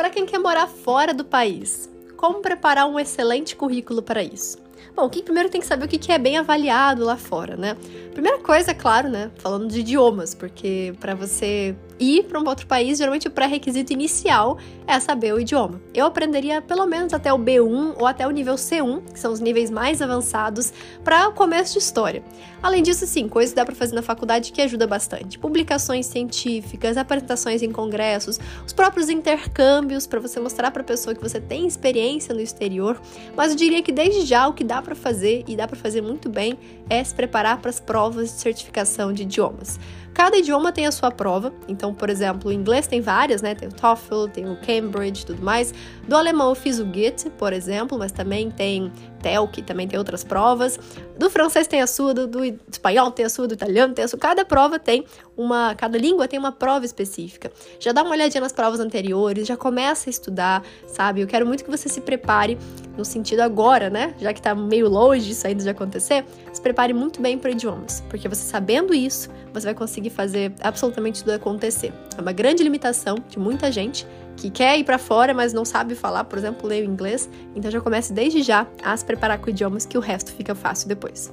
Para quem quer morar fora do país, como preparar um excelente currículo para isso? Bom, quem primeiro tem que saber o que é bem avaliado lá fora, né? Primeira coisa, é claro, né? Falando de idiomas, porque para você ir para um outro país, geralmente o pré-requisito inicial é saber o idioma. Eu aprenderia pelo menos até o B1 ou até o nível C1, que são os níveis mais avançados, para o começo de história. Além disso, sim, coisas que dá para fazer na faculdade que ajuda bastante. Publicações científicas, apresentações em congressos, os próprios intercâmbios para você mostrar para a pessoa que você tem experiência no exterior. Mas eu diria que desde já o que dá para fazer e dá para fazer muito bem é se preparar para as provas de certificação de idiomas. Cada idioma tem a sua prova, então, por exemplo, o inglês tem várias, né? Tem o TOEFL, tem o Cambridge, tudo mais. Do alemão eu fiz o GIT, por exemplo, mas também tem TELC, também tem outras provas. Do francês tem a sua, do, do espanhol tem a sua, do italiano tem a sua. Cada prova tem uma, cada língua tem uma prova específica. Já dá uma olhadinha nas provas anteriores, já começa a estudar, sabe? Eu quero muito que você se prepare no sentido agora, né? Já que tá meio longe isso ainda de acontecer, se prepare muito bem para idiomas, porque você sabendo isso, você vai conseguir fazer absolutamente tudo acontecer. É uma grande limitação de muita gente que quer ir para fora, mas não sabe falar, por exemplo, ler o inglês. Então já comece desde já a se preparar com idiomas que o resto fica fácil depois.